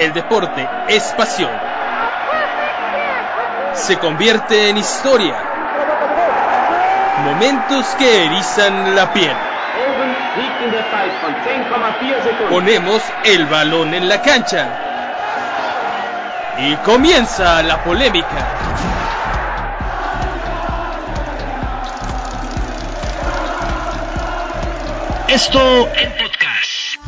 el deporte es pasión. Se convierte en historia. Momentos que erizan la piel. Ponemos el balón en la cancha. Y comienza la polémica. Esto.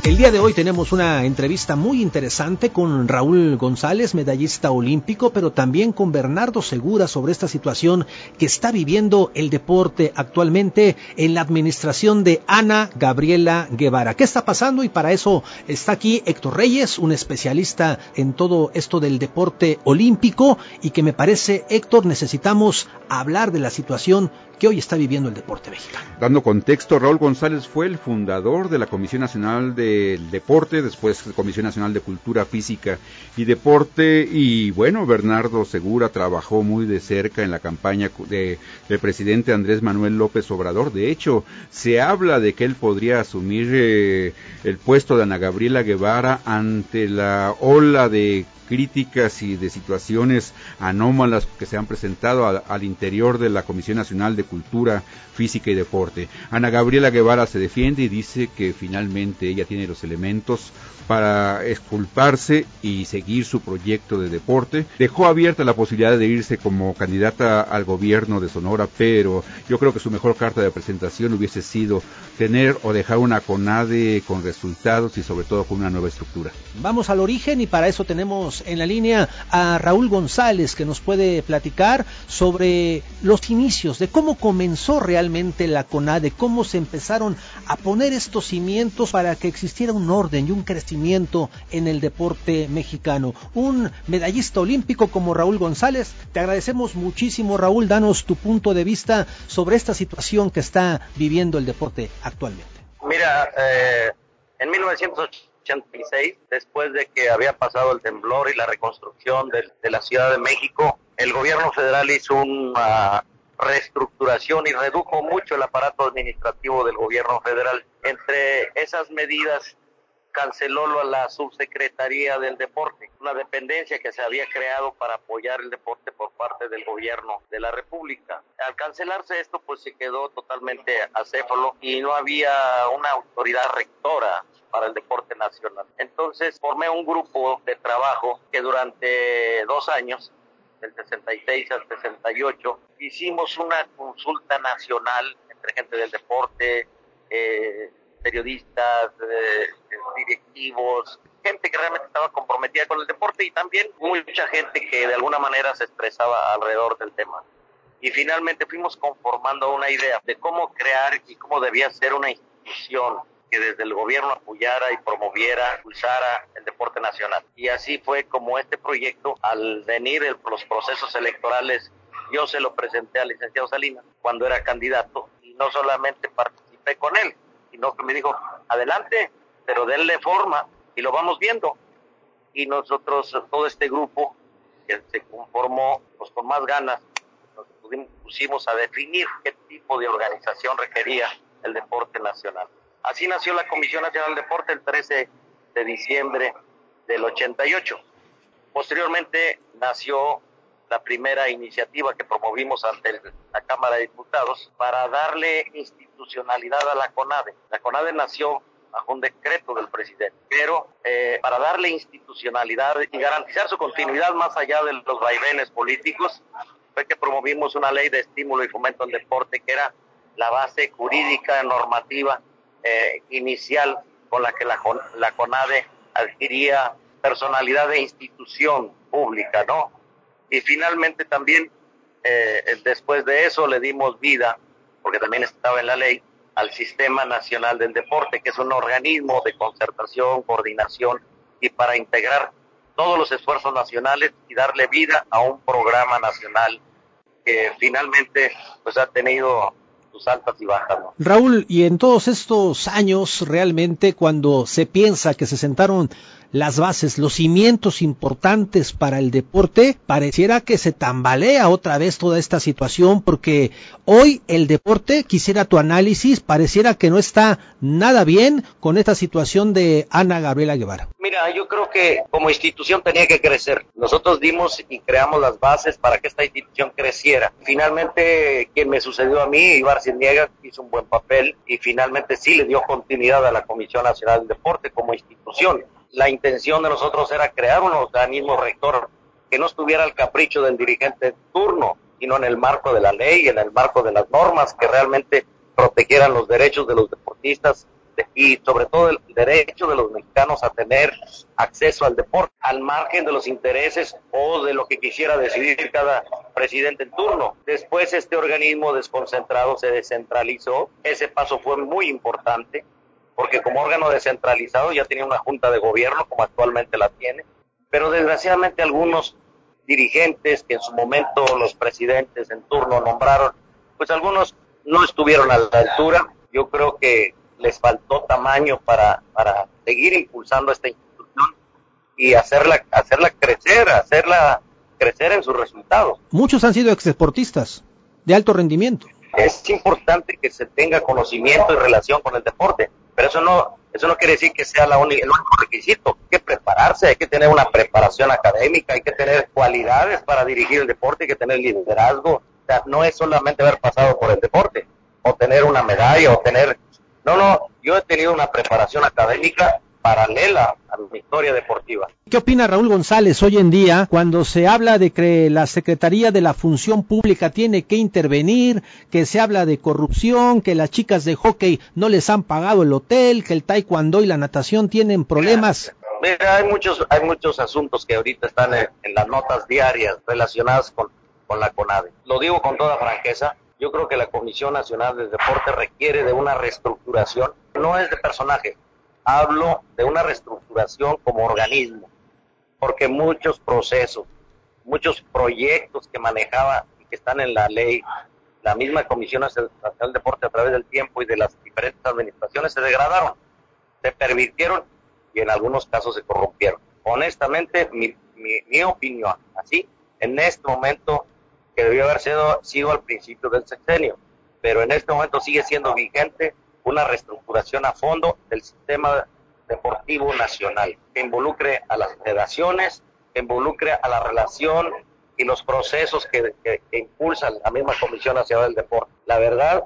El día de hoy tenemos una entrevista muy interesante con Raúl González, medallista olímpico, pero también con Bernardo Segura sobre esta situación que está viviendo el deporte actualmente en la administración de Ana Gabriela Guevara. ¿Qué está pasando? Y para eso está aquí Héctor Reyes, un especialista en todo esto del deporte olímpico y que me parece, Héctor, necesitamos hablar de la situación que hoy está viviendo el deporte mexicano. Dando contexto, Raúl González fue el fundador de la Comisión Nacional del Deporte, después Comisión Nacional de Cultura Física y Deporte, y bueno, Bernardo Segura trabajó muy de cerca en la campaña de, del presidente Andrés Manuel López Obrador. De hecho, se habla de que él podría asumir eh, el puesto de Ana Gabriela Guevara ante la ola de críticas y de situaciones anómalas que se han presentado al, interior de la Comisión Nacional de Cultura Física y Deporte. Ana Gabriela Guevara se defiende y dice que finalmente ella tiene los elementos para exculparse y seguir su proyecto de deporte. Dejó abierta la posibilidad de irse como candidata al gobierno de Sonora, pero yo creo que su mejor carta de presentación hubiese sido tener o dejar una CONADE con resultados y sobre todo con una nueva estructura. Vamos al origen y para eso tenemos en la línea a Raúl González que nos puede platicar sobre los inicios de cómo comenzó realmente la CONADE, cómo se empezaron a poner estos cimientos para que existiera un orden y un crecimiento en el deporte mexicano. Un medallista olímpico como Raúl González, te agradecemos muchísimo Raúl, danos tu punto de vista sobre esta situación que está viviendo el deporte actualmente. Mira, eh, en 1986, después de que había pasado el temblor y la reconstrucción de, de la Ciudad de México, el gobierno federal hizo una reestructuración y redujo mucho el aparato administrativo del gobierno federal. Entre esas medidas canceló la subsecretaría del deporte, una dependencia que se había creado para apoyar el deporte por parte del gobierno de la República. Al cancelarse esto, pues se quedó totalmente acéfalo y no había una autoridad rectora para el deporte nacional. Entonces formé un grupo de trabajo que durante dos años, del 66 al 68, hicimos una consulta nacional entre gente del deporte, eh, periodistas, eh, directivos, gente que realmente estaba comprometida con el deporte y también mucha gente que de alguna manera se expresaba alrededor del tema. Y finalmente fuimos conformando una idea de cómo crear y cómo debía ser una institución que desde el gobierno apoyara y promoviera, impulsara el deporte nacional. Y así fue como este proyecto, al venir los procesos electorales, yo se lo presenté al licenciado Salinas cuando era candidato y no solamente participé con él, sino que me dijo, adelante, pero denle forma y lo vamos viendo. Y nosotros, todo este grupo que se conformó pues, con más ganas, nos pusimos a definir qué tipo de organización requería el deporte nacional. Así nació la Comisión Nacional de Deporte el 13 de diciembre del 88. Posteriormente nació la primera iniciativa que promovimos ante la Cámara de Diputados para darle institucionalidad a la CONADE. La CONADE nació bajo un decreto del presidente, pero eh, para darle institucionalidad y garantizar su continuidad más allá de los vaivenes políticos, fue que promovimos una ley de estímulo y fomento al deporte que era la base jurídica, normativa eh, inicial con la que la, la CONADE adquiría personalidad de institución pública, ¿no? Y finalmente también, eh, después de eso, le dimos vida, porque también estaba en la ley, al Sistema Nacional del Deporte, que es un organismo de concertación, coordinación y para integrar todos los esfuerzos nacionales y darle vida a un programa nacional que finalmente pues ha tenido sus altas y bajas. Raúl, y en todos estos años, realmente, cuando se piensa que se sentaron las bases, los cimientos importantes para el deporte, pareciera que se tambalea otra vez toda esta situación porque hoy el deporte, quisiera tu análisis, pareciera que no está nada bien con esta situación de Ana Gabriela Guevara. Mira, yo creo que como institución tenía que crecer. Nosotros dimos y creamos las bases para que esta institución creciera. Finalmente, quien me sucedió a mí, Ibar Niega, hizo un buen papel y finalmente sí le dio continuidad a la Comisión Nacional del Deporte como institución la intención de nosotros era crear un organismo rector que no estuviera al capricho del dirigente turno, sino en el marco de la ley, en el marco de las normas que realmente protegieran los derechos de los deportistas y sobre todo el derecho de los mexicanos a tener acceso al deporte, al margen de los intereses o de lo que quisiera decidir cada presidente en turno. Después este organismo desconcentrado se descentralizó, ese paso fue muy importante, porque como órgano descentralizado ya tenía una junta de gobierno como actualmente la tiene, pero desgraciadamente algunos dirigentes que en su momento los presidentes en turno nombraron, pues algunos no estuvieron a la altura, yo creo que les faltó tamaño para, para seguir impulsando esta institución y hacerla, hacerla crecer, hacerla crecer en sus resultados. Muchos han sido exdeportistas de alto rendimiento. Es importante que se tenga conocimiento y relación con el deporte pero eso no, eso no quiere decir que sea la el único requisito. Hay que prepararse, hay que tener una preparación académica, hay que tener cualidades para dirigir el deporte, hay que tener liderazgo. O sea, no es solamente haber pasado por el deporte, o tener una medalla, o tener... No, no, yo he tenido una preparación académica paralela a mi historia deportiva. ¿Qué opina Raúl González hoy en día cuando se habla de que la Secretaría de la Función Pública tiene que intervenir, que se habla de corrupción, que las chicas de hockey no les han pagado el hotel, que el taekwondo y la natación tienen problemas? Mira, hay muchos, hay muchos asuntos que ahorita están en, en las notas diarias relacionadas con, con la CONADE. Lo digo con toda franqueza, yo creo que la Comisión Nacional del Deporte requiere de una reestructuración, no es de personaje, hablo de una reestructuración como organismo, porque muchos procesos, muchos proyectos que manejaba y que están en la ley, la misma Comisión Nacional del Deporte a través del tiempo y de las diferentes administraciones se degradaron, se permitieron y en algunos casos se corrompieron. Honestamente, mi, mi, opinión, así, en este momento, que debió haber sido, sido al principio del sexenio, pero en este momento sigue siendo vigente una reestructuración a fondo del sistema deportivo nacional, que involucre a las federaciones, que involucre a la relación y los procesos que, impulsan la misma Comisión Nacional del Deporte. La verdad,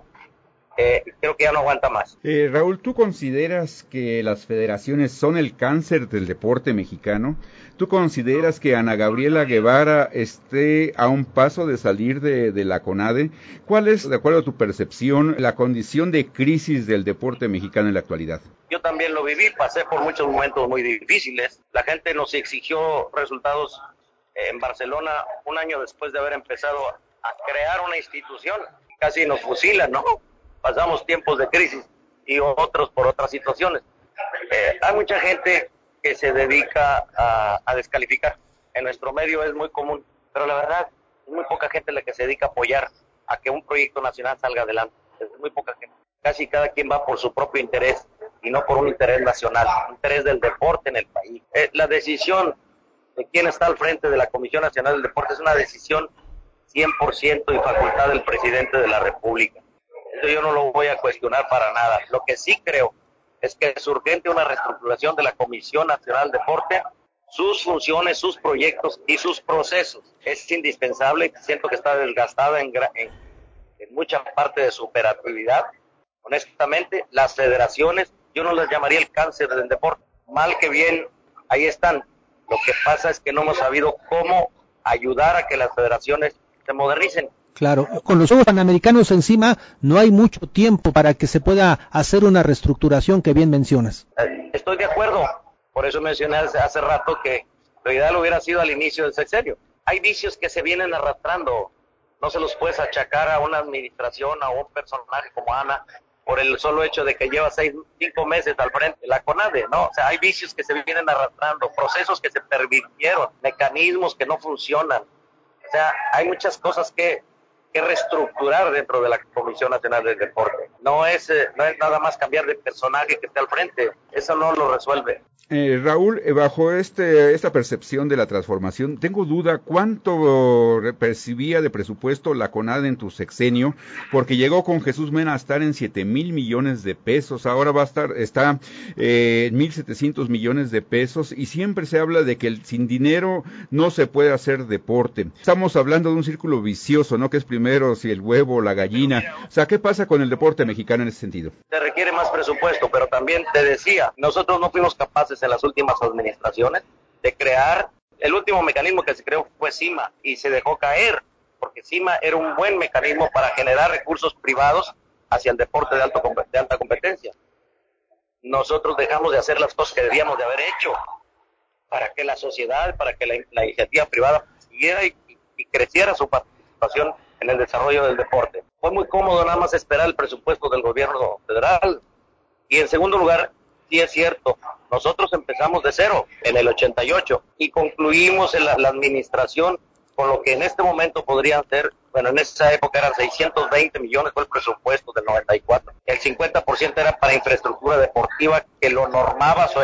eh, creo que ya no aguanta más. Eh, Raúl, ¿tú consideras que las federaciones son el cáncer del deporte mexicano? ¿Tú consideras que Ana Gabriela Guevara esté a un paso de salir de, de, la CONADE? ¿Cuál es, de acuerdo a tu percepción, la condición de crisis del deporte mexicano en la actualidad? Yo también lo viví, pasé por muchos momentos muy difíciles. La gente nos exigió resultados en Barcelona un año después de haber empezado a crear una institución. Casi nos fusilan, ¿no? Pasamos tiempos de crisis y otros por otras situaciones. Eh, hay mucha gente que se dedica a, descalificar. En nuestro medio es muy común, pero la verdad es muy poca gente la que se dedica a apoyar a que un proyecto nacional salga adelante. Es muy poca gente. Casi cada quien va por su propio interés y no por un interés nacional, un interés del deporte en el país. Eh, la decisión de quién está al frente de la Comisión Nacional del Deporte es una decisión 100% y facultad del presidente de la República yo no lo voy a cuestionar para nada. Lo que sí creo es que es urgente una reestructuración de la Comisión Nacional de Deporte, sus funciones, sus proyectos y sus procesos. Es indispensable, siento que está desgastada en, en, mucha parte de su operatividad. Honestamente, las federaciones, yo no las llamaría el cáncer del deporte. Mal que bien, ahí están. Lo que pasa es que no hemos sabido cómo ayudar a que las federaciones se modernicen. Claro, con los Juegos Panamericanos encima no hay mucho tiempo para que se pueda hacer una reestructuración que bien mencionas. Estoy de acuerdo, por eso mencioné hace rato que lo ideal hubiera sido al inicio del sexenio. Hay vicios que se vienen arrastrando, no se los puedes achacar a una administración, a un personaje como Ana, por el solo hecho de que lleva seis, cinco meses al frente de la CONADE, ¿no? O sea, hay vicios que se vienen arrastrando, procesos que se permitieron, mecanismos que no funcionan. O sea, hay muchas cosas que que reestructurar dentro de la Comisión Nacional del Deporte. No es, eh, no es nada más cambiar de personaje que esté al frente, eso no lo resuelve. Eh, Raúl, eh, bajo este, esta percepción de la transformación, tengo duda cuánto percibía de presupuesto la CONAD en tu sexenio, porque llegó con Jesús Mena a estar en 7 mil millones de pesos, ahora va a estar, está eh, en 1.700 millones de pesos, y siempre se habla de que sin dinero no se puede hacer deporte. Estamos hablando de un círculo vicioso, ¿no? Que es primero si el huevo la gallina. O sea, ¿qué pasa con el deporte mexicano en ese sentido? Se requiere más presupuesto, pero también te decía, nosotros no fuimos capaces en las últimas administraciones de crear, el último mecanismo que se creó fue CIMA y se dejó caer, porque CIMA era un buen mecanismo para generar recursos privados hacia el deporte de, alto, de alta competencia. Nosotros dejamos de hacer las cosas que debíamos de haber hecho para que la sociedad, para que la, iniciativa privada siguiera y, y creciera su participación en el desarrollo del deporte. Fue muy cómodo nada más esperar el presupuesto del gobierno federal. Y en segundo lugar, sí es cierto, nosotros empezamos de cero en el 88 y concluimos en la, administración con lo que en este momento podrían ser, bueno, en esa época eran 620 millones fue el presupuesto del 94. El 50% era para infraestructura deportiva que lo normaba su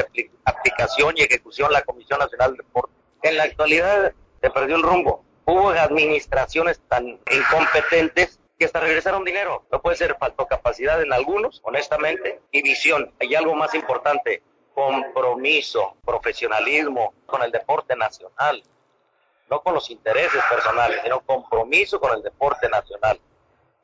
aplicación y ejecución la Comisión Nacional de Deporte. En la actualidad se perdió el rumbo. Hubo administraciones tan incompetentes que hasta regresaron dinero. No puede ser, faltó capacidad en algunos, honestamente, y visión. Hay algo más importante, compromiso, profesionalismo con el deporte nacional. No con los intereses personales, sino compromiso con el deporte nacional.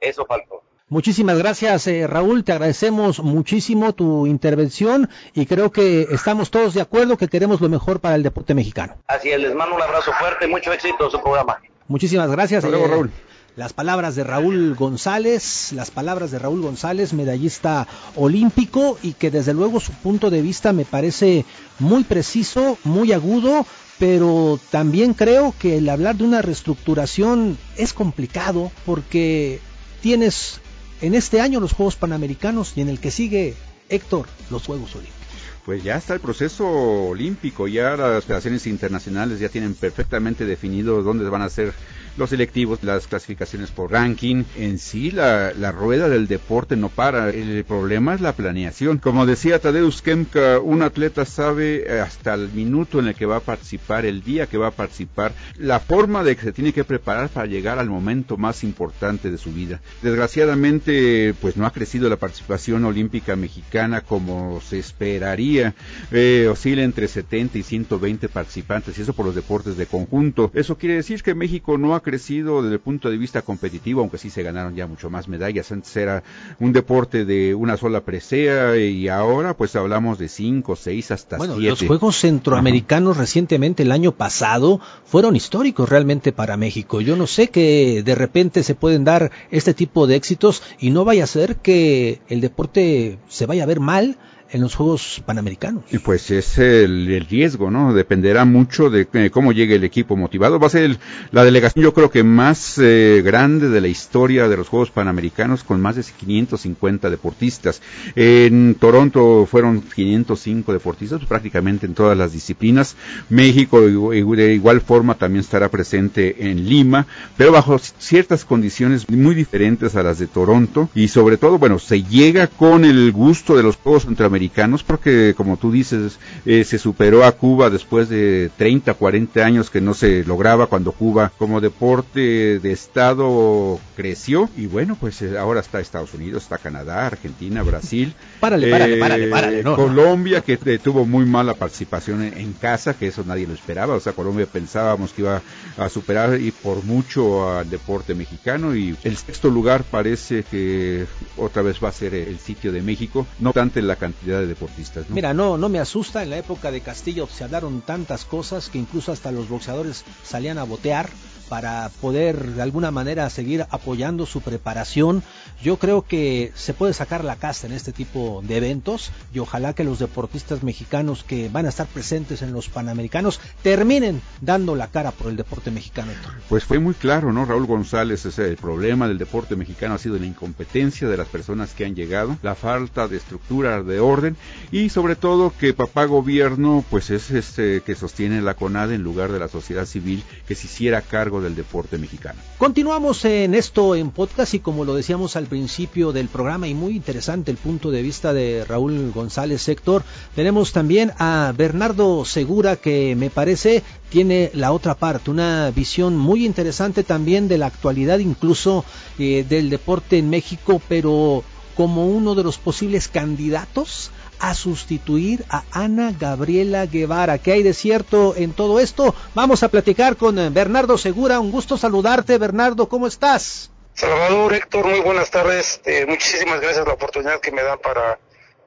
Eso faltó. Muchísimas gracias, eh, Raúl. Te agradecemos muchísimo tu intervención y creo que estamos todos de acuerdo que queremos lo mejor para el deporte mexicano. Así es, les mando un abrazo fuerte, mucho éxito en su programa. Muchísimas gracias. Hasta luego, eh, Raúl las palabras de Raúl González, las palabras de Raúl González, medallista olímpico y que desde luego su punto de vista me parece muy preciso, muy agudo, pero también creo que el hablar de una reestructuración es complicado porque tienes en este año los Juegos Panamericanos y en el que sigue Héctor los Juegos Olímpicos. Pues ya está el proceso olímpico, ya las federaciones internacionales ya tienen perfectamente definido dónde van a ser los selectivos, las clasificaciones por ranking. En sí, la, rueda del deporte no para. El problema es la planeación. Como decía Tadeusz Kemka, un atleta sabe hasta el minuto en el que va a participar, el día que va a participar, la forma de que se tiene que preparar para llegar al momento más importante de su vida. Desgraciadamente, pues no ha crecido la participación olímpica mexicana como se esperaría. Eh, oscila entre 70 y 120 participantes y eso por los deportes de conjunto. Eso quiere decir que México no ha crecido desde el punto de vista competitivo, aunque sí se ganaron ya mucho más medallas. Antes era un deporte de una sola presea y ahora pues hablamos de cinco, seis, hasta bueno, Los Juegos Centroamericanos recientemente el año pasado fueron históricos realmente para México. Yo no sé que de repente se pueden dar este tipo de éxitos y no vaya a ser que el deporte se vaya a ver mal en los Juegos Panamericanos. Y pues es el, riesgo, ¿no? Dependerá mucho de cómo llegue el equipo motivado. Va a ser la delegación, yo creo que más eh, grande de la historia de los Juegos Panamericanos, con más de 550 deportistas. En Toronto fueron 505 deportistas, prácticamente en todas las disciplinas. México de igual forma también estará presente en Lima, pero bajo ciertas condiciones muy diferentes a las de Toronto. Y sobre todo, bueno, se llega con el gusto de los Juegos Centroamericanos porque como tú dices, eh, se superó a Cuba después de 30, 40 años que no se lograba cuando Cuba como deporte de Estado creció. Y bueno, pues eh, ahora está Estados Unidos, está Canadá, Argentina, Brasil, párale, párale, eh, Colombia que tuvo muy mala participación en, casa, que eso nadie lo esperaba, o sea, Colombia pensábamos que iba a superar y por mucho al deporte mexicano. Y el sexto lugar parece que otra vez va a ser el sitio de México, no obstante la cantidad de deportistas. Mira, no, no me asusta. En la época de Castillo se hablaron tantas cosas que incluso hasta los boxeadores salían a botear para poder de alguna manera seguir apoyando su preparación. Yo creo que se puede sacar la casta en este tipo de eventos y ojalá que los deportistas mexicanos que van a estar presentes en los Panamericanos terminen dando la cara por el deporte mexicano. Pues fue muy claro, ¿no? Raúl González, ese, el problema del deporte mexicano ha sido la incompetencia de las personas que han llegado, la falta de estructura, de orden orden y sobre todo que papá gobierno pues es este que sostiene la CONADE en lugar de la sociedad civil que se hiciera cargo del deporte mexicano. Continuamos en esto en podcast y como lo decíamos al principio del programa y muy interesante el punto de vista de Raúl González Sector, tenemos también a Bernardo Segura que me parece tiene la otra parte, una visión muy interesante también de la actualidad incluso eh, del deporte en México, pero como uno de los posibles candidatos a sustituir a Ana Gabriela Guevara. ¿Qué hay de cierto en todo esto? Vamos a platicar con eh, Bernardo Segura. Un gusto saludarte, Bernardo. ¿Cómo estás? Salvador, Héctor, muy buenas tardes. Eh, muchísimas gracias por la oportunidad que me dan para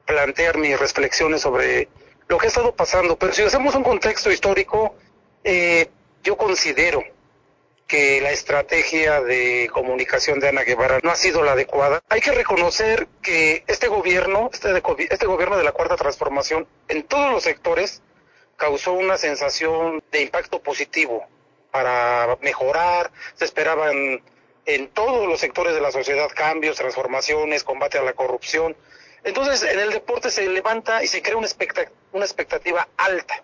plantear mis reflexiones sobre lo que ha estado pasando. Pero si hacemos un contexto histórico, eh, yo considero que la estrategia de comunicación de Ana Guevara no ha sido la adecuada. Hay que reconocer que este gobierno, este, este gobierno de la Cuarta Transformación, en todos los sectores, causó una sensación de impacto positivo para mejorar, se esperaban en todos los sectores de la sociedad cambios, transformaciones, combate a la corrupción. Entonces, en el deporte se levanta y se crea una expectativa alta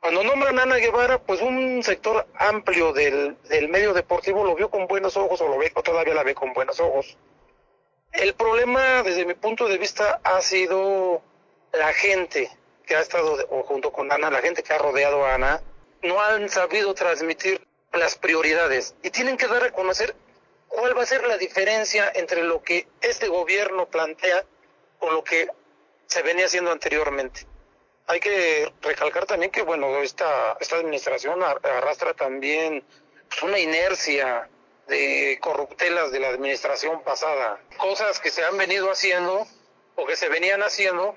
cuando nombran a Ana Guevara, pues un sector amplio del, del medio deportivo lo vio con buenos ojos o lo ve o todavía la ve con buenos ojos. El problema, desde mi punto de vista, ha sido la gente que ha estado junto con Ana, la gente que ha rodeado a Ana, no han sabido transmitir las prioridades y tienen que dar a conocer cuál va a ser la diferencia entre lo que este gobierno plantea con lo que se venía haciendo anteriormente hay que recalcar también que, bueno, esta, esta administración arrastra también pues, una inercia de corruptelas de la administración pasada, cosas que se han venido haciendo o que se venían haciendo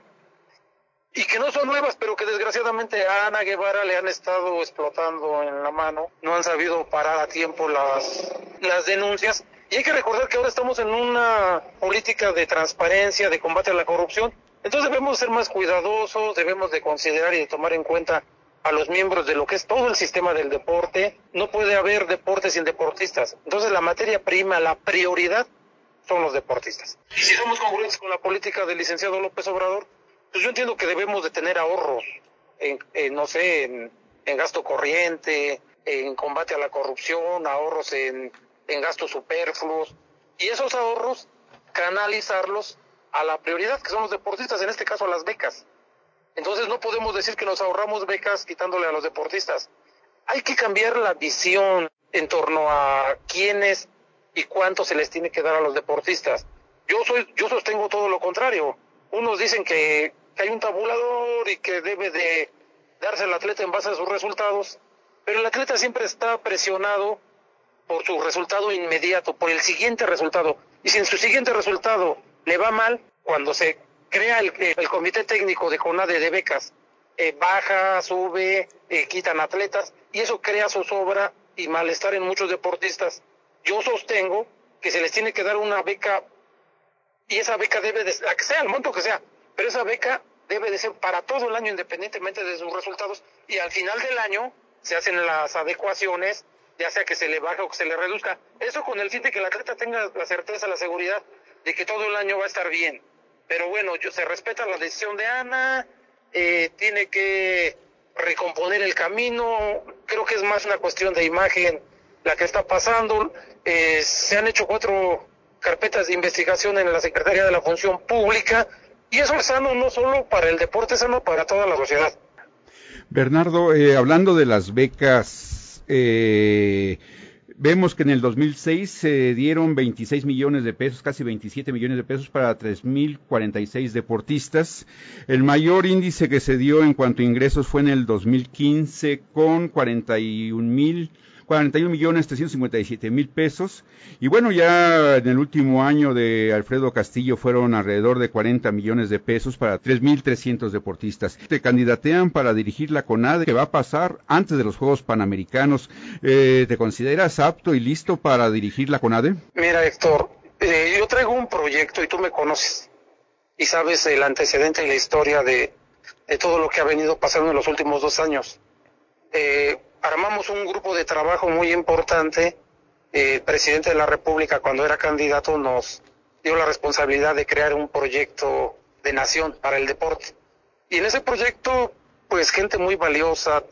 y que no son nuevas, pero que desgraciadamente a Ana Guevara le han estado explotando en la mano, no han sabido parar a tiempo las, las denuncias. Y hay que recordar que ahora estamos en una política de transparencia, de combate a la corrupción, entonces debemos ser más cuidadosos, debemos de considerar y de tomar en cuenta a los miembros de lo que es todo el sistema del deporte. No puede haber deportes sin deportistas. Entonces la materia prima, la prioridad son los deportistas. Y si somos congruentes con la política del licenciado López Obrador, pues yo entiendo que debemos de tener ahorros, en, no sé, en, en, gasto corriente, en combate a la corrupción, ahorros en, en gastos superfluos, y esos ahorros canalizarlos a la prioridad, que son los deportistas, en este caso a las becas. Entonces no podemos decir que nos ahorramos becas quitándole a los deportistas. Hay que cambiar la visión en torno a quiénes y cuánto se les tiene que dar a los deportistas. Yo soy, yo sostengo todo lo contrario. Unos dicen que, hay un tabulador y que debe de darse al atleta en base a sus resultados, pero el atleta siempre está presionado por su resultado inmediato, por el siguiente resultado. Y si en su siguiente resultado le va mal cuando se crea el, el comité técnico de CONADE de becas. Eh, baja, sube, eh, quitan atletas y eso crea zozobra y malestar en muchos deportistas. Yo sostengo que se les tiene que dar una beca y esa beca debe de, la que sea, el monto que sea, pero esa beca debe de ser para todo el año independientemente de sus resultados y al final del año se hacen las adecuaciones, ya sea que se le baje o que se le reduzca. Eso con el fin de que el atleta tenga la certeza, la seguridad de que todo el año va a estar bien. Pero bueno, yo, se respeta la decisión de Ana, eh, tiene que recomponer el camino, creo que es más una cuestión de imagen la que está pasando. Eh, se han hecho cuatro carpetas de investigación en la Secretaría de la Función Pública y eso es sano no solo para el deporte, es sano para toda la sociedad. Bernardo, eh, hablando de las becas, eh, Vemos que en el 2006 se dieron 26 millones de pesos, casi 27 millones de pesos para 3.046 deportistas. El mayor índice que se dio en cuanto a ingresos fue en el 2015 con 41 mil 41 millones 357 mil pesos. Y bueno, ya en el último año de Alfredo Castillo fueron alrededor de 40 millones de pesos para 3.300 deportistas. Te candidatean para dirigir la CONADE, que va a pasar antes de los Juegos Panamericanos. Eh, ¿Te consideras apto y listo para dirigir la CONADE? Mira, Héctor, eh, yo traigo un proyecto y tú me conoces y sabes el antecedente y la historia de, de todo lo que ha venido pasando en los últimos dos años. Eh, armamos un grupo de trabajo muy importante. el presidente de la República, cuando era candidato, nos dio la responsabilidad de crear un proyecto de nación para el deporte. Y en ese proyecto, pues gente muy valiosa,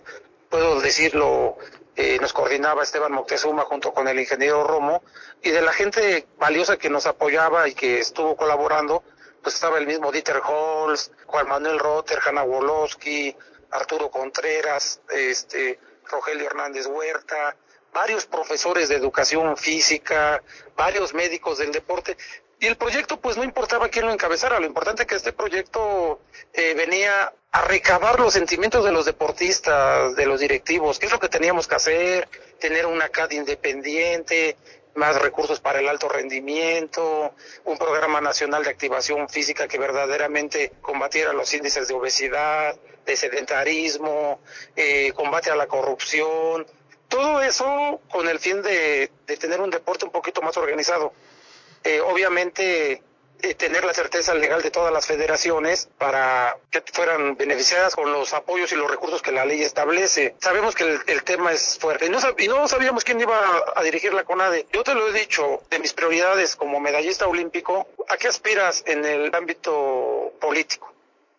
puedo decirlo, eh, nos coordinaba Esteban Moctezuma junto con el ingeniero Romo, y de la gente valiosa que nos apoyaba y que estuvo colaborando, pues estaba el mismo Dieter Holz, Juan Manuel Rotter, Hanna Wolowski, Arturo Contreras, este, Rogelio Hernández Huerta, varios profesores de educación física, varios médicos del deporte. Y el proyecto, pues no importaba quién lo encabezara, lo importante es que este proyecto eh, venía a recabar los sentimientos de los deportistas, de los directivos, qué es lo que teníamos que hacer, tener una CAD independiente, más recursos para el alto rendimiento, un programa nacional de activación física que verdaderamente combatiera los índices de obesidad, de sedentarismo, eh, combate a la corrupción, todo eso con el fin de, tener un deporte un poquito más organizado. Eh, obviamente eh, tener la certeza legal de todas las federaciones para que fueran beneficiadas con los apoyos y los recursos que la ley establece. Sabemos que el, tema es fuerte y no, y no, sabíamos quién iba a, dirigir la CONADE. Yo te lo he dicho, de mis prioridades como medallista olímpico, ¿a qué aspiras en el ámbito político?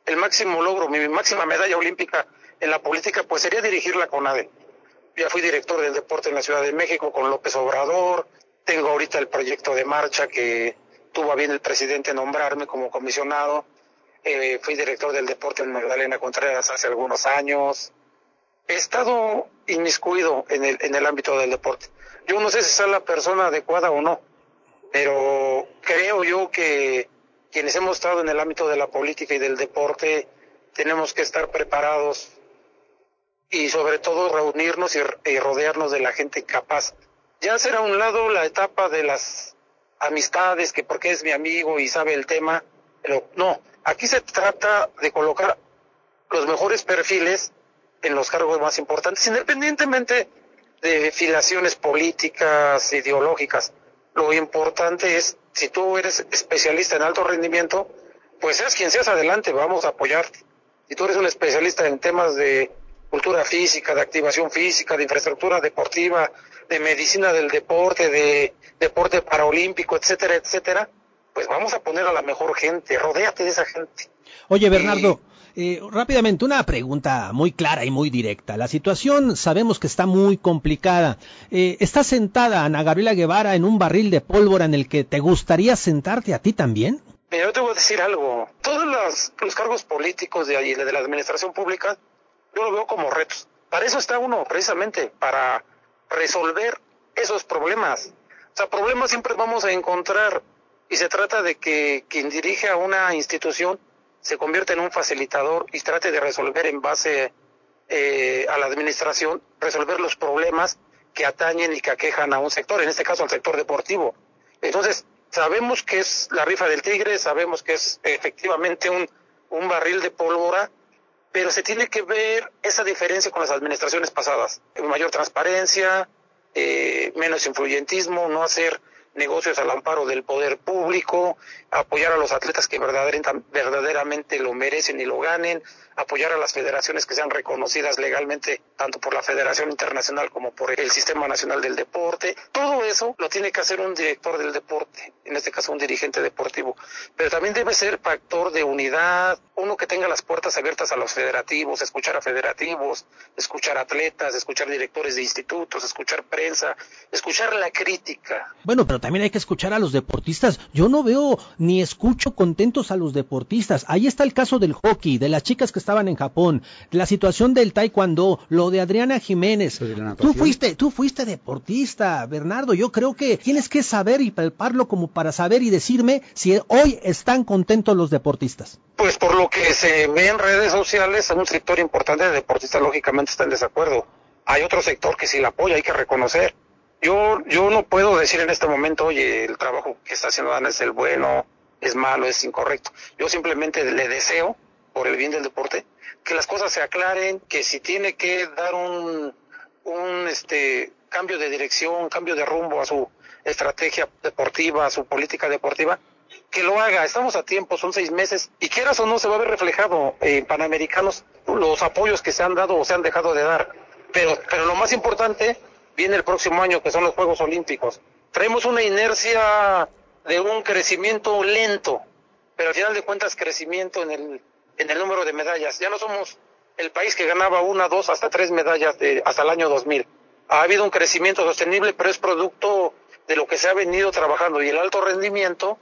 El máximo logro, mi máxima medalla olímpica en la política, pues sería dirigir la CONADE. Ya fui director del deporte en la Ciudad de México con López Obrador, tengo ahorita el proyecto de marcha que tuvo a bien el presidente nombrarme como comisionado. Eh, fui director del deporte en Magdalena Contreras hace algunos años. He estado inmiscuido en el, en el ámbito del deporte. Yo no sé si soy la persona adecuada o no, pero creo yo que quienes hemos estado en el ámbito de la política y del deporte tenemos que estar preparados y sobre todo reunirnos y rodearnos de la gente capaz ya será a un lado la etapa de las amistades, que porque es mi amigo y sabe el tema, pero no, aquí se trata de colocar los mejores perfiles en los cargos más importantes, independientemente de filiaciones políticas, ideológicas. Lo importante es, si tú eres especialista en alto rendimiento, pues seas quien seas adelante, vamos a apoyarte. Si tú eres un especialista en temas de cultura física, de activación física, de infraestructura deportiva, de medicina del deporte, de deporte paraolímpico, etcétera, etcétera, pues vamos a poner a la mejor gente, rodéate de esa gente. Oye, Bernardo, eh, rápidamente, una pregunta muy clara y muy directa. La situación sabemos que está muy complicada. Eh, está sentada Ana Gabriela Guevara en un barril de pólvora en el que te gustaría sentarte a ti también. Mira, yo te voy a decir algo. Todos los, los cargos políticos de, de la administración pública, yo lo veo como retos. Para eso está uno, precisamente, para resolver esos problemas. O sea, problemas siempre vamos a encontrar y se trata de que quien dirige a una institución se convierta en un facilitador y trate de resolver en base eh, a la administración, resolver los problemas que atañen y que aquejan a un sector, en este caso al sector deportivo. Entonces, sabemos que es la rifa del tigre, sabemos que es efectivamente un, un barril de pólvora, pero se tiene que ver esa diferencia con las administraciones pasadas. Mayor transparencia, eh, menos influyentismo, no hacer negocios al amparo del poder público, apoyar a los atletas que verdaderamente lo merecen y lo ganen, apoyar a las federaciones que sean reconocidas legalmente tanto por la Federación Internacional como por el Sistema Nacional del Deporte. Todo eso lo tiene que hacer un director del deporte, en este caso un dirigente deportivo, pero también debe ser factor de unidad, uno que tenga las puertas abiertas a los federativos, escuchar a federativos, escuchar atletas, escuchar directores de institutos, escuchar prensa, escuchar la crítica. Bueno, pero también hay que escuchar a los deportistas. Yo no veo ni escucho contentos a los deportistas. Ahí está el caso del hockey, de las chicas que estaban en Japón, la situación del taekwondo, lo de Adriana Jiménez. Tú fuiste, tú fuiste deportista, Bernardo. Yo creo que tienes que saber y palparlo como para saber y decirme si hoy están contentos los deportistas. Pues por lo que se ve en redes sociales, un sector importante de deportistas lógicamente está en desacuerdo. Hay otro sector que sí la apoya, hay que reconocer. Yo, yo no puedo decir en este momento, oye, el trabajo que está haciendo Ana es el bueno, es malo, es incorrecto. Yo simplemente le deseo, por el bien del deporte, que las cosas se aclaren, que si tiene que dar un, un este, cambio de dirección, cambio de rumbo a su estrategia deportiva, a su política deportiva, que lo haga. Estamos a tiempo, son seis meses, y quieras o no, se va a ver reflejado en Panamericanos los apoyos que se han dado o se han dejado de dar. Pero, pero lo más importante viene el próximo año, que son los Juegos Olímpicos. Traemos una inercia de un crecimiento lento, pero al final de cuentas crecimiento en el, en el número de medallas. Ya no somos el país que ganaba una, dos, hasta tres medallas de, hasta el año 2000. Ha habido un crecimiento sostenible, pero es producto de lo que se ha venido trabajando y el alto rendimiento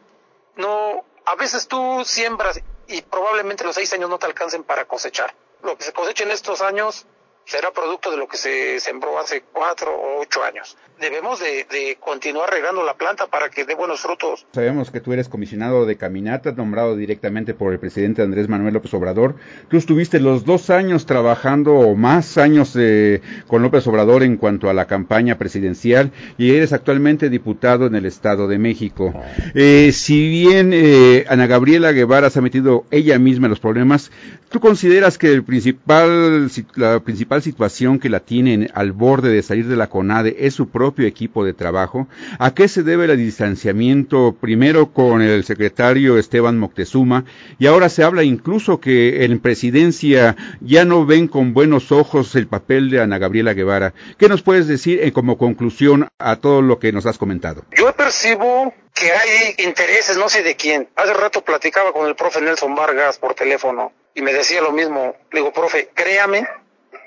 no, a veces tú siembras y probablemente los seis años no te alcancen para cosechar. Lo que se cosecha en estos años será producto de lo que se sembró hace cuatro o ocho años. Debemos de, continuar regando la planta para que dé buenos frutos. Sabemos que tú eres comisionado de caminata, nombrado directamente por el presidente Andrés Manuel López Obrador. Tú estuviste los dos años trabajando, o más años, eh, con López Obrador en cuanto a la campaña presidencial, y eres actualmente diputado en el Estado de México. Eh, si bien eh, Ana Gabriela Guevara se ha metido ella misma en los problemas, ¿tú consideras que el principal, la principal situación que la tienen al borde de salir de la CONADE es su propio equipo de trabajo. ¿A qué se debe el distanciamiento primero con el secretario Esteban Moctezuma y ahora se habla incluso que en presidencia ya no ven con buenos ojos el papel de Ana Gabriela Guevara? ¿Qué nos puedes decir en como conclusión a todo lo que nos has comentado? Yo percibo que hay intereses, no sé de quién. Hace rato platicaba con el profe Nelson Vargas por teléfono y me decía lo mismo. Le digo, profe, créame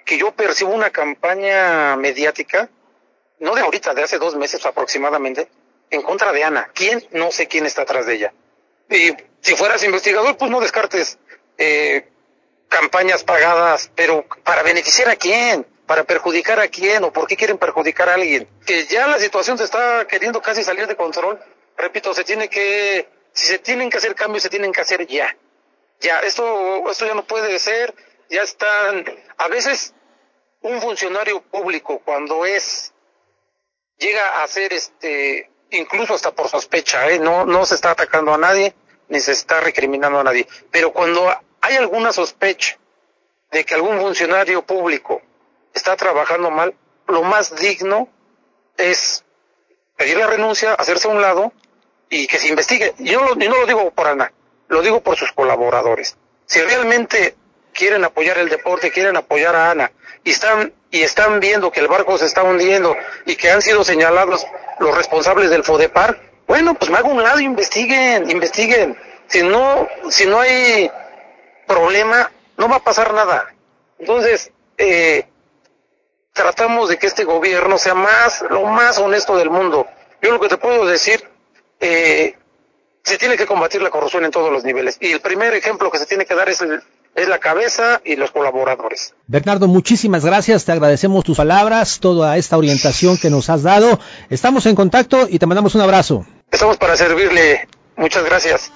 que yo percibo una campaña mediática, no de ahorita, de hace dos meses aproximadamente, en contra de Ana. ¿Quién? No sé quién está atrás de ella. Y si fueras investigador, pues no descartes eh, campañas pagadas, pero ¿para beneficiar a quién? ¿Para perjudicar a quién? ¿O por qué quieren perjudicar a alguien? Que ya la situación se está queriendo casi salir de control. Repito, se tiene que, si se tienen que hacer cambios, se tienen que hacer ya. Ya, esto, esto ya no puede ser ya están, a veces un funcionario público cuando es, llega a ser este, incluso hasta por sospecha, ¿eh? no, no se está atacando a nadie, ni se está recriminando a nadie, pero cuando hay alguna sospecha de que algún funcionario público está trabajando mal, lo más digno es pedir la renuncia, hacerse a un lado y que se investigue. Y lo, y no lo digo por Ana, lo digo por sus colaboradores. Si realmente quieren apoyar el deporte, quieren apoyar a Ana y están y están viendo que el barco se está hundiendo y que han sido señalados los responsables del Fodepar, bueno, pues me hago un lado, investiguen, investiguen. Si no si no hay problema, no va a pasar nada. Entonces, eh, tratamos de que este gobierno sea más lo más honesto del mundo. Yo lo que te puedo decir eh, se tiene que combatir la corrupción en todos los niveles. Y el primer ejemplo que se tiene que dar es el, es la cabeza y los colaboradores. Bernardo, muchísimas gracias, te agradecemos tus palabras, toda esta orientación que nos has dado. Estamos en contacto y te mandamos un abrazo. Estamos para servirle. Muchas gracias.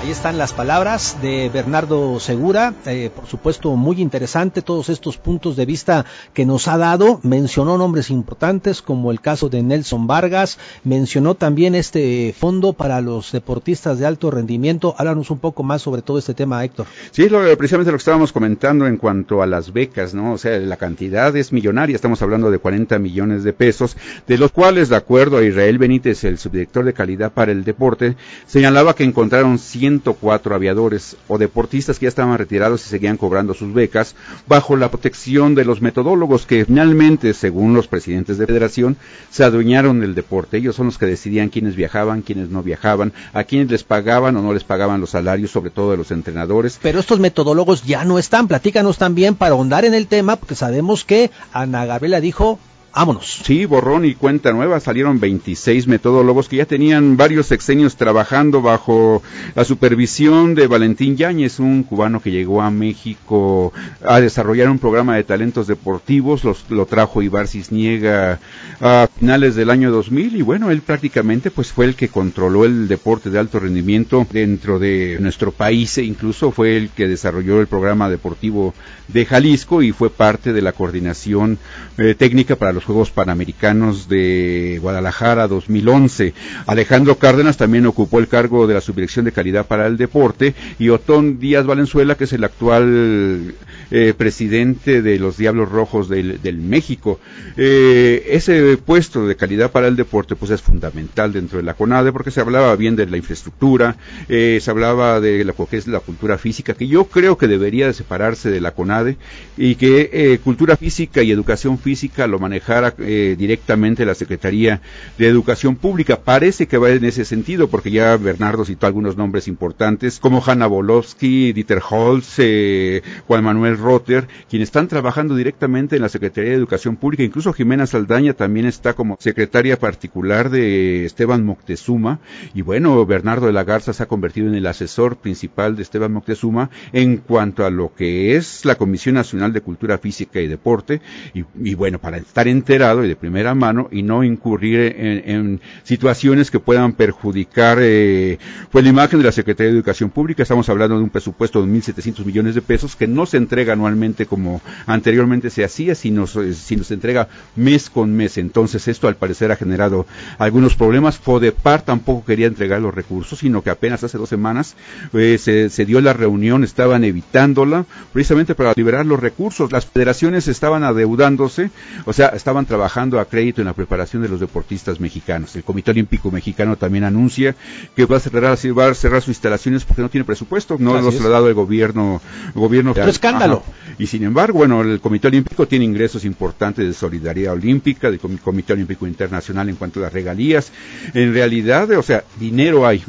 Ahí están las palabras de Bernardo Segura, eh, por supuesto muy interesante todos estos puntos de vista que nos ha dado, mencionó nombres importantes como el caso de Nelson Vargas, mencionó también este fondo para los deportistas de alto rendimiento, háblanos un poco más sobre todo este tema Héctor. Sí, lo, precisamente lo que estábamos comentando en cuanto a las becas, ¿no? O sea, la cantidad es millonaria, estamos hablando de 40 millones de pesos, de los cuales, de acuerdo a Israel Benítez, el subdirector de calidad para el deporte, señalaba que encontraron 100 104 aviadores o deportistas que ya estaban retirados y seguían cobrando sus becas bajo la protección de los metodólogos que finalmente, según los presidentes de federación, se adueñaron del deporte. Ellos son los que decidían quiénes viajaban, quiénes no viajaban, a quiénes les pagaban o no les pagaban los salarios, sobre todo de los entrenadores. Pero estos metodólogos ya no están. Platícanos también para ahondar en el tema, porque sabemos que Ana Gabriela dijo Vámonos. Sí, borrón y cuenta nueva. Salieron 26 metodólogos que ya tenían varios sexenios trabajando bajo la supervisión de Valentín Yáñez, un cubano que llegó a México a desarrollar un programa de talentos deportivos. Los, lo trajo Ibar Cisniega a finales del año 2000 y bueno, él prácticamente pues fue el que controló el deporte de alto rendimiento dentro de nuestro país e incluso fue el que desarrolló el programa deportivo de Jalisco y fue parte de la coordinación eh, técnica para los Juegos Panamericanos de Guadalajara 2011. Alejandro Cárdenas también ocupó el cargo de la Subdirección de Calidad para el Deporte y Otón Díaz Valenzuela, que es el actual eh, presidente de los Diablos Rojos del, México. Eh, ese puesto de calidad para el deporte pues es fundamental dentro de la CONADE porque se hablaba bien de la infraestructura, se hablaba de lo que es la cultura física, que yo creo que debería de separarse de la CONADE y que cultura física y educación física lo maneja manejara eh, directamente la Secretaría de Educación Pública. Parece que va en ese sentido, porque ya Bernardo citó algunos nombres importantes, como Hanna Bolowski, Dieter Holz, eh, Juan Manuel Rotter, quienes están trabajando directamente en la Secretaría de Educación Pública. Incluso Jimena Saldaña también está como secretaria particular de Esteban Moctezuma. Y bueno, Bernardo de la Garza se ha convertido en el asesor principal de Esteban Moctezuma en cuanto a lo que es la Comisión Nacional de Cultura Física y Deporte. Y, bueno, para estar enterado y de primera mano y no incurrir en, situaciones que puedan perjudicar eh, pues la imagen de la Secretaría de Educación Pública. Estamos hablando de un presupuesto de 1.700 millones de pesos que no se entrega anualmente como anteriormente se hacía, sino, sino se entrega mes con mes. Entonces esto al parecer ha generado algunos problemas. FODEPAR tampoco quería entregar los recursos, sino que apenas hace dos semanas eh, se, se dio la reunión, estaban evitándola precisamente para liberar los recursos. Las federaciones estaban adeudándose, o sea, estaban trabajando a crédito en la preparación de los deportistas mexicanos. El Comité Olímpico Mexicano también anuncia que va a cerrar, va a cerrar sus instalaciones porque no tiene presupuesto, no los ha dado el gobierno. El gobierno escándalo. Y sin embargo, bueno, el Comité Olímpico tiene ingresos importantes de solidaridad olímpica, del Comité Olímpico Internacional en cuanto a las regalías. En realidad, o sea, dinero hay,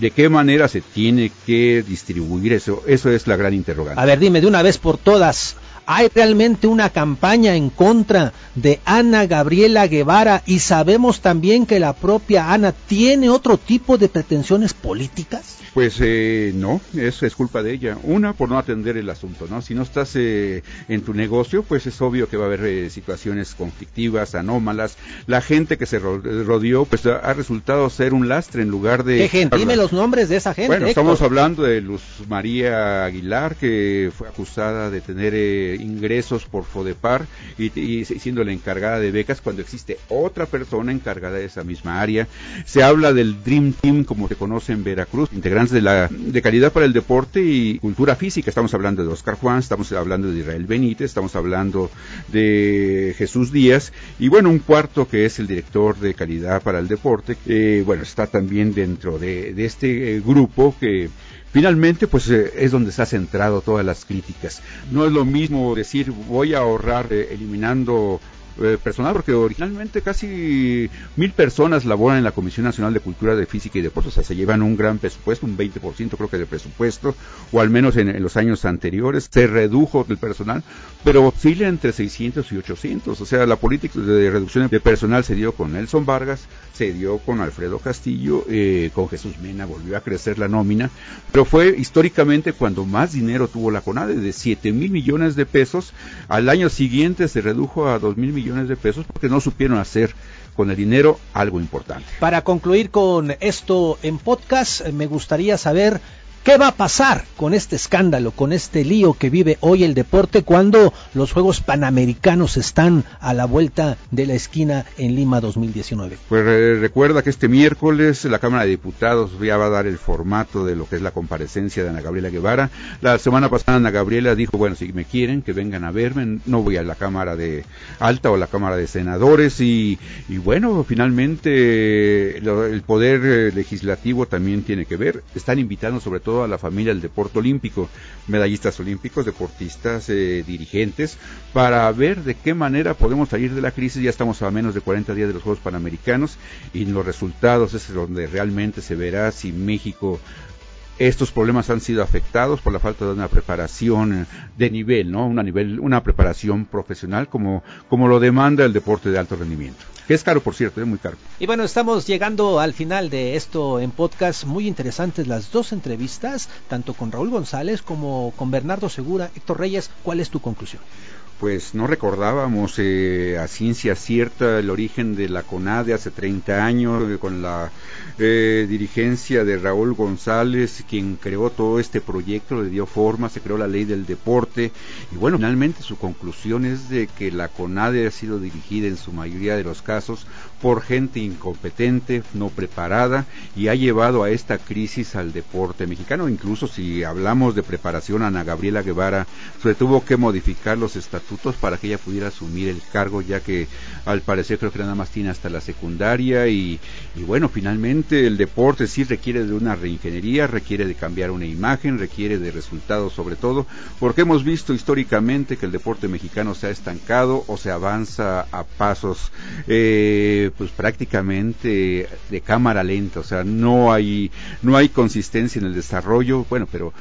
¿De qué manera se tiene que distribuir eso? Eso es la gran interrogante. A ver, dime de una vez por todas, ¿hay realmente una campaña en contra de Ana Gabriela Guevara y sabemos también que la propia Ana tiene otro tipo de pretensiones políticas? Pues eh, no, eso es culpa de ella. Una, por no atender el asunto, ¿no? Si no estás eh, en tu negocio, pues es obvio que va a haber eh, situaciones conflictivas, anómalas. La gente que se rodeó, pues ha resultado ser un lastre en lugar de... ¿Qué gente? Dime los nombres de esa gente. Bueno, estamos hablando de Luz María Aguilar, que fue acusada de tener ingresos por FODEPAR y, siendo la encargada de becas cuando existe otra persona encargada de esa misma área. Se habla del Dream Team, como se conoce en Veracruz, integrantes de, la, de calidad para el deporte y cultura física. Estamos hablando de Oscar Juan, estamos hablando de Israel Benítez, estamos hablando de Jesús Díaz y bueno, un cuarto que es el director de calidad para el deporte, eh, bueno, está también dentro de, este eh, grupo que finalmente pues eh, es donde se ha centrado todas las críticas. No es lo mismo decir voy a ahorrar eliminando eh, personal, porque originalmente casi mil personas laboran en la Comisión Nacional de Cultura de Física y Deportes, o sea, se llevan un gran presupuesto, un 20% creo que de presupuesto, o al menos en, los años anteriores, se redujo el personal, pero oscila entre 600 y 800, o sea, la política de reducción de personal se dio con Nelson Vargas, se dio con Alfredo Castillo, eh, con Jesús Mena volvió a crecer la nómina, pero fue históricamente cuando más dinero tuvo la CONADE, de 7 mil millones de pesos, al año siguiente se redujo a 2 mil millones de pesos porque no supieron hacer con el dinero algo importante. Para concluir con esto en podcast, me gustaría saber ¿Qué va a pasar con este escándalo, con este lío que vive hoy el deporte cuando los Juegos Panamericanos están a la vuelta de la esquina en Lima 2019? Pues recuerda que este miércoles la Cámara de Diputados ya va a dar el formato de lo que es la comparecencia de Ana Gabriela Guevara. La semana pasada Ana Gabriela dijo, bueno, si me quieren, que vengan a verme, no voy a la Cámara de Alta o la Cámara de Senadores y, bueno, finalmente el Poder eh, Legislativo también tiene que ver. Están invitando sobre todo a la familia del deporte olímpico, medallistas olímpicos, deportistas, eh, dirigentes, para ver de qué manera podemos salir de la crisis. Ya estamos a menos de 40 días de los Juegos Panamericanos y los resultados es donde realmente se verá si México estos problemas han sido afectados por la falta de una preparación de nivel, ¿no? Una nivel, una preparación profesional como, como lo demanda el deporte de alto rendimiento. Que es caro, por cierto, es muy caro. Y bueno, estamos llegando al final de esto en podcast. Muy interesantes las dos entrevistas, tanto con Raúl González como con Bernardo Segura. Héctor Reyes, ¿cuál es tu conclusión? Pues no recordábamos eh, a ciencia cierta el origen de la CONADE hace 30 años, eh, con la eh, dirigencia de Raúl González, quien creó todo este proyecto, le dio forma, se creó la ley del deporte, y bueno, finalmente su conclusión es de que la CONADE ha sido dirigida en su mayoría de los casos por gente incompetente, no preparada y ha llevado a esta crisis al deporte mexicano. Incluso si hablamos de preparación, Ana Gabriela Guevara se tuvo que modificar los estatutos para que ella pudiera asumir el cargo, ya que al parecer creo que nada más tiene hasta la secundaria y, y bueno, finalmente el deporte sí requiere de una reingeniería, requiere de cambiar una imagen, requiere de resultados sobre todo, porque hemos visto históricamente que el deporte mexicano se ha estancado o se avanza a pasos eh, pues prácticamente de cámara lenta, o sea, no hay, no hay consistencia en el desarrollo, bueno, pero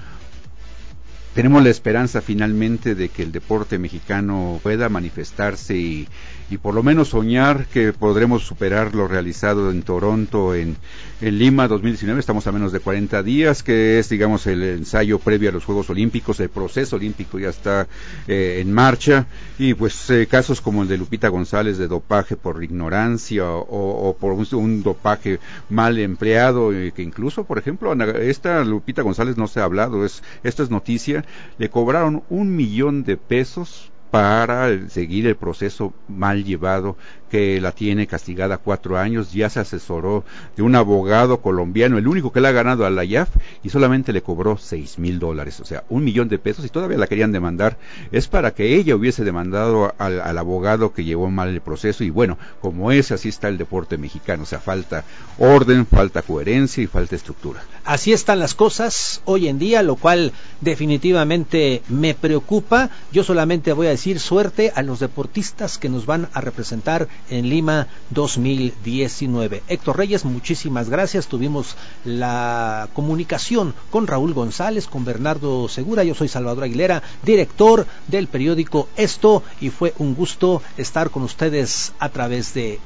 tenemos la esperanza finalmente de que el deporte mexicano pueda manifestarse y, y por lo menos soñar que podremos superar lo realizado en Toronto, en, en, Lima 2019. Estamos a menos de 40 días, que es, digamos, el ensayo previo a los Juegos Olímpicos. El proceso olímpico ya está eh, en marcha. Y pues eh, casos como el de Lupita González de dopaje por ignorancia o, por un, dopaje mal empleado, eh, que incluso, por ejemplo, esta Lupita González no se ha hablado, es, esto es noticia, le cobraron un millón de pesos para seguir el proceso mal llevado que la tiene castigada cuatro años, ya se asesoró de un abogado colombiano, el único que le ha ganado a la IAF, y solamente le cobró seis mil dólares, o sea, un millón de pesos, y todavía la querían demandar. Es para que ella hubiese demandado al, al abogado que llevó mal el proceso, y bueno, como es, así está el deporte mexicano, o sea, falta orden, falta coherencia y falta estructura. Así están las cosas hoy en día, lo cual definitivamente me preocupa. Yo solamente voy a decir suerte a los deportistas que nos van a representar en Lima 2019. Héctor Reyes, muchísimas gracias. Tuvimos la comunicación con Raúl González, con Bernardo Segura. Yo soy Salvador Aguilera, director del periódico Esto, y fue un gusto estar con ustedes a través de